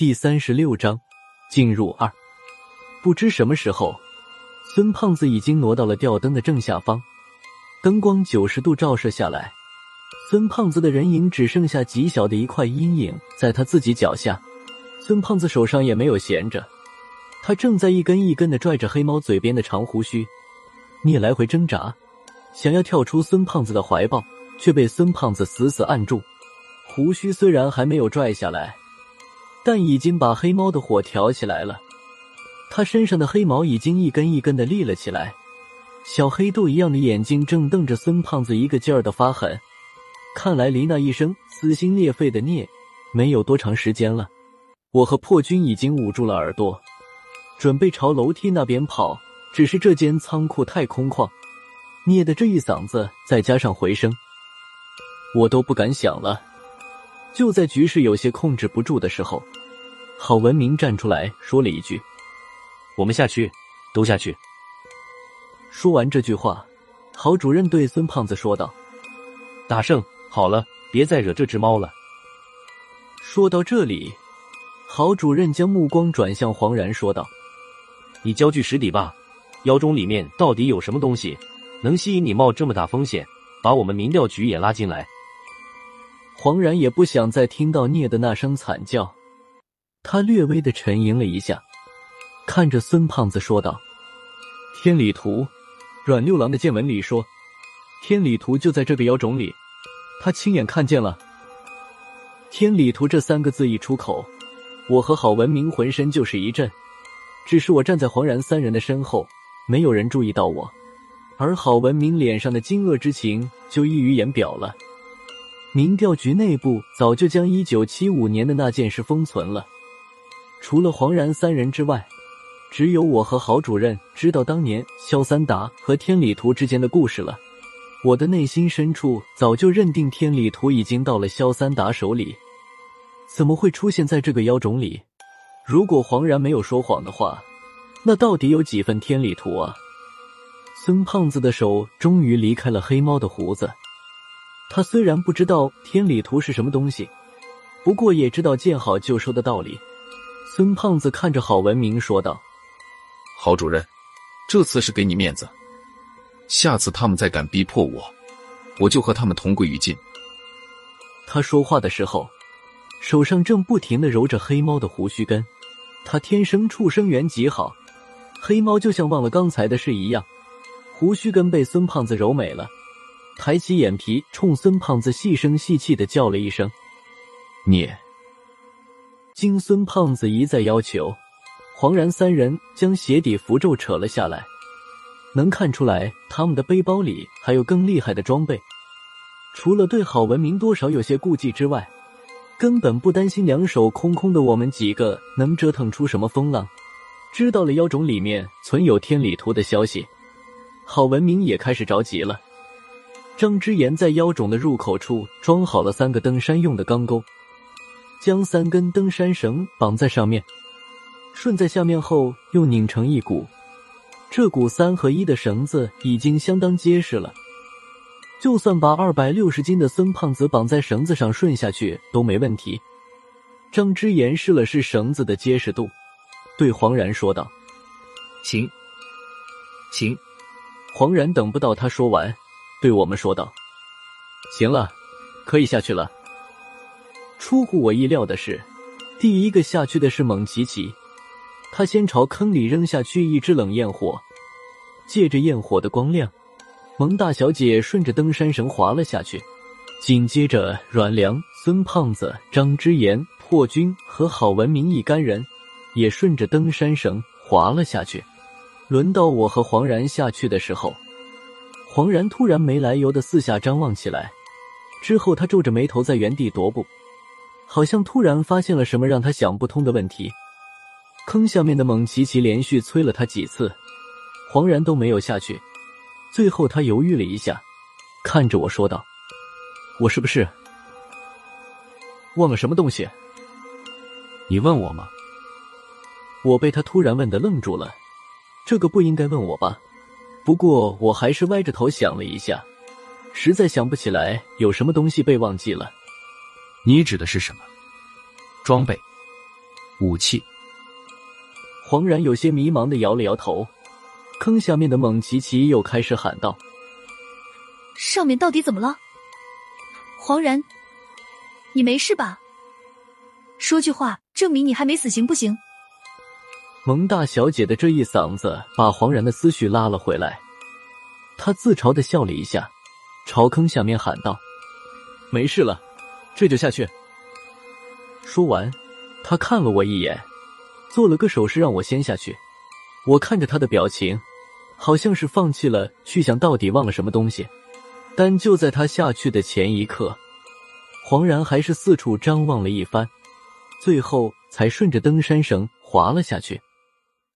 第三十六章进入二。不知什么时候，孙胖子已经挪到了吊灯的正下方，灯光九十度照射下来，孙胖子的人影只剩下极小的一块阴影在他自己脚下。孙胖子手上也没有闲着，他正在一根一根的拽着黑猫嘴边的长胡须，聂来回挣扎，想要跳出孙胖子的怀抱，却被孙胖子死死按住。胡须虽然还没有拽下来。但已经把黑猫的火挑起来了，它身上的黑毛已经一根一根的立了起来，小黑豆一样的眼睛正瞪着孙胖子，一个劲儿的发狠。看来离那一声撕心裂肺的孽没有多长时间了。我和破军已经捂住了耳朵，准备朝楼梯那边跑，只是这间仓库太空旷，聂的这一嗓子再加上回声，我都不敢想了。就在局势有些控制不住的时候，郝文明站出来说了一句：“我们下去，都下去。”说完这句话，郝主任对孙胖子说道：“大圣，好了，别再惹这只猫了。”说到这里，郝主任将目光转向黄然，说道：“你交具实底吧，腰中里面到底有什么东西，能吸引你冒这么大风险，把我们民调局也拉进来？”黄然也不想再听到聂的那声惨叫，他略微的沉吟了一下，看着孙胖子说道：“天理图，阮六郎的见闻里说，天理图就在这个妖种里，他亲眼看见了。天理图这三个字一出口，我和郝文明浑身就是一震，只是我站在黄然三人的身后，没有人注意到我，而郝文明脸上的惊愕之情就溢于言表了。”民调局内部早就将一九七五年的那件事封存了，除了黄然三人之外，只有我和郝主任知道当年萧三达和天理图之间的故事了。我的内心深处早就认定天理图已经到了萧三达手里，怎么会出现在这个妖种里？如果黄然没有说谎的话，那到底有几分天理图啊？孙胖子的手终于离开了黑猫的胡子。他虽然不知道天理图是什么东西，不过也知道见好就收的道理。孙胖子看着郝文明说道：“郝主任，这次是给你面子，下次他们再敢逼迫我，我就和他们同归于尽。”他说话的时候，手上正不停的揉着黑猫的胡须根。他天生畜生缘极好，黑猫就像忘了刚才的事一样，胡须根被孙胖子揉美了。抬起眼皮，冲孙胖子细声细气的叫了一声：“你。”经孙胖子一再要求，黄然三人将鞋底符咒扯了下来。能看出来，他们的背包里还有更厉害的装备。除了对郝文明多少有些顾忌之外，根本不担心两手空空的我们几个能折腾出什么风浪。知道了妖种里面存有天理图的消息，郝文明也开始着急了。张之言在腰种的入口处装好了三个登山用的钢钩，将三根登山绳绑在上面，顺在下面后又拧成一股。这股三合一的绳子已经相当结实了，就算把二百六十斤的孙胖子绑在绳子上顺下去都没问题。张之言试了试绳子的结实度，对黄然说道：“行，行。”黄然等不到他说完。对我们说道：“行了，可以下去了。”出乎我意料的是，第一个下去的是蒙奇奇。他先朝坑里扔下去一支冷焰火，借着焰火的光亮，蒙大小姐顺着登山绳滑了下去。紧接着，阮良、孙胖子、张之言、破军和郝文明一干人也顺着登山绳滑了下去。轮到我和黄然下去的时候。黄然突然没来由的四下张望起来，之后他皱着眉头在原地踱步，好像突然发现了什么让他想不通的问题。坑下面的蒙奇奇连续催了他几次，黄然都没有下去。最后他犹豫了一下，看着我说道：“我是不是忘了什么东西？”你问我吗？我被他突然问的愣住了，这个不应该问我吧？不过我还是歪着头想了一下，实在想不起来有什么东西被忘记了。你指的是什么装备？武器。黄然有些迷茫的摇了摇头，坑下面的蒙奇奇又开始喊道：“上面到底怎么了？黄然，你没事吧？说句话，证明你还没死行不行？”蒙大小姐的这一嗓子把黄然的思绪拉了回来，他自嘲的笑了一下，朝坑下面喊道：“没事了，这就下去。”说完，他看了我一眼。做了个手势，让我先下去。我看着他的表情，好像是放弃了去想到底忘了什么东西。但就在他下去的前一刻，黄然还是四处张望了一番，最后才顺着登山绳滑了下去。